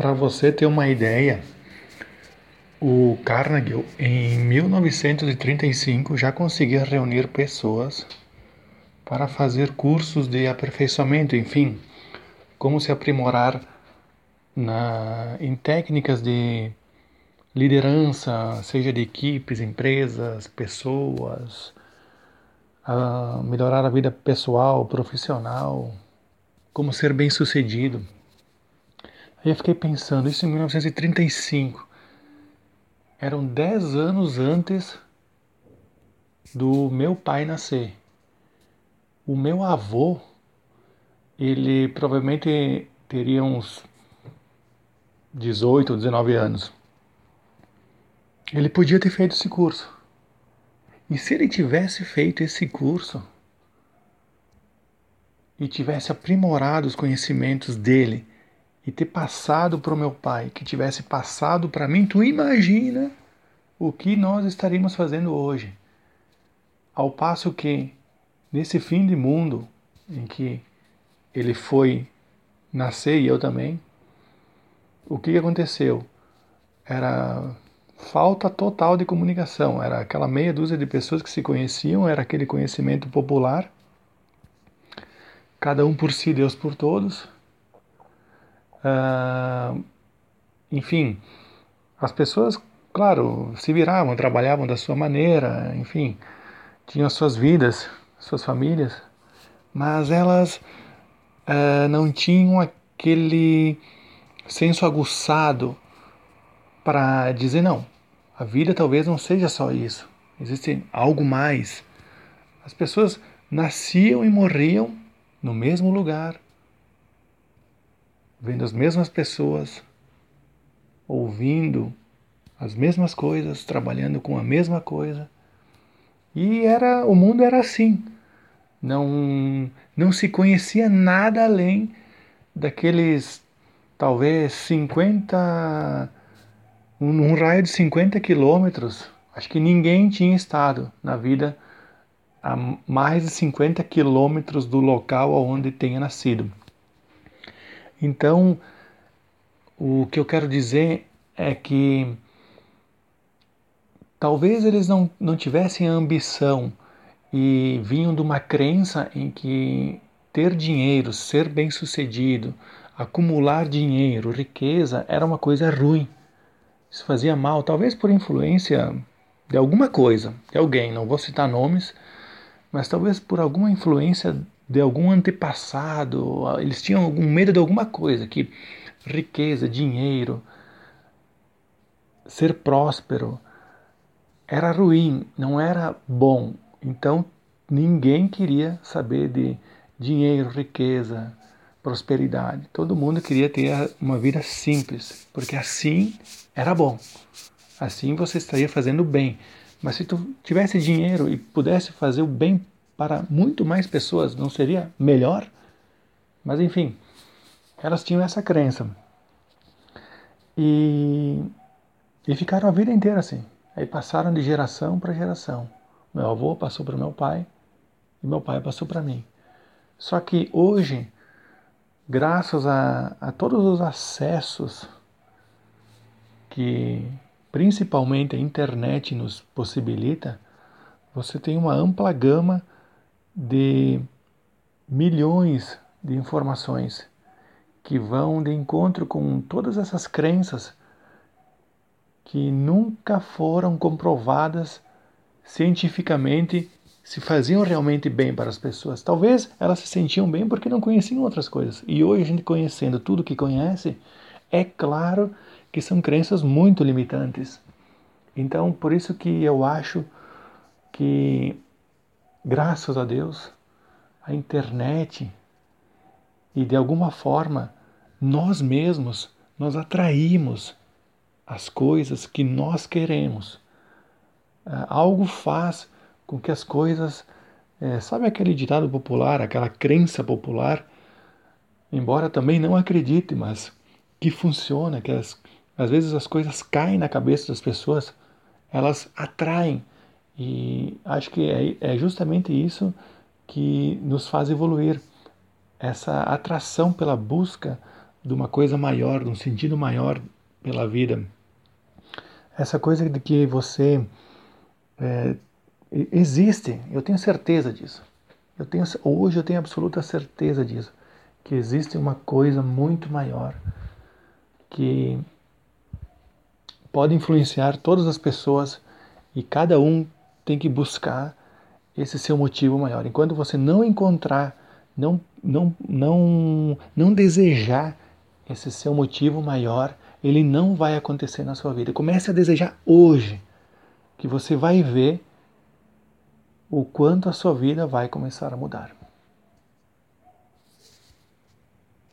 Para você ter uma ideia, o Carnegie em 1935 já conseguia reunir pessoas para fazer cursos de aperfeiçoamento, enfim, como se aprimorar na, em técnicas de liderança, seja de equipes, empresas, pessoas, a melhorar a vida pessoal, profissional, como ser bem sucedido. Aí eu fiquei pensando, isso em 1935. Eram 10 anos antes do meu pai nascer. O meu avô, ele provavelmente teria uns 18 ou 19 anos. Ele podia ter feito esse curso. E se ele tivesse feito esse curso e tivesse aprimorado os conhecimentos dele e ter passado para o meu pai, que tivesse passado para mim, tu imagina o que nós estaríamos fazendo hoje. Ao passo que, nesse fim de mundo, em que ele foi nascer e eu também, o que aconteceu? Era falta total de comunicação. Era aquela meia dúzia de pessoas que se conheciam, era aquele conhecimento popular, cada um por si, Deus por todos. Uh, enfim, as pessoas, claro, se viravam, trabalhavam da sua maneira, enfim, tinham as suas vidas, suas famílias, mas elas uh, não tinham aquele senso aguçado para dizer não. A vida talvez não seja só isso. Existe algo mais. As pessoas nasciam e morriam no mesmo lugar, vendo as mesmas pessoas, ouvindo as mesmas coisas, trabalhando com a mesma coisa. E era o mundo era assim. Não não se conhecia nada além daqueles talvez 50 num raio de 50 quilômetros, acho que ninguém tinha estado na vida a mais de 50 quilômetros do local onde tenha nascido. Então, o que eu quero dizer é que talvez eles não, não tivessem a ambição e vinham de uma crença em que ter dinheiro, ser bem-sucedido, acumular dinheiro, riqueza era uma coisa ruim. Isso fazia mal, talvez por influência de alguma coisa, de alguém, não vou citar nomes, mas talvez por alguma influência de algum antepassado, eles tinham algum medo de alguma coisa, que riqueza, dinheiro, ser próspero era ruim, não era bom. Então ninguém queria saber de dinheiro, riqueza, prosperidade. Todo mundo queria ter uma vida simples, porque assim era bom. Assim você estaria fazendo bem. Mas se tu tivesse dinheiro e pudesse fazer o bem para muito mais pessoas, não seria melhor? Mas enfim, elas tinham essa crença. E, e ficaram a vida inteira assim. Aí passaram de geração para geração. Meu avô passou para meu pai e meu pai passou para mim. Só que hoje, graças a, a todos os acessos que principalmente a internet nos possibilita, você tem uma ampla gama de milhões de informações que vão de encontro com todas essas crenças que nunca foram comprovadas cientificamente se faziam realmente bem para as pessoas. Talvez elas se sentiam bem porque não conheciam outras coisas. E hoje a gente conhecendo tudo que conhece, é claro que são crenças muito limitantes. Então, por isso que eu acho que, graças a Deus, a internet e de alguma forma nós mesmos nós atraímos as coisas que nós queremos. Ah, algo faz com que as coisas, é, sabe aquele ditado popular, aquela crença popular, embora também não acredite, mas que funciona, que as, às vezes as coisas caem na cabeça das pessoas, elas atraem. E acho que é, é justamente isso que nos faz evoluir essa atração pela busca de uma coisa maior, de um sentido maior pela vida. Essa coisa de que você é, existe, eu tenho certeza disso. Eu tenho, hoje eu tenho absoluta certeza disso, que existe uma coisa muito maior que pode influenciar todas as pessoas e cada um tem que buscar esse seu motivo maior. Enquanto você não encontrar, não, não, não, não desejar esse seu motivo maior, ele não vai acontecer na sua vida. Comece a desejar hoje, que você vai ver o quanto a sua vida vai começar a mudar.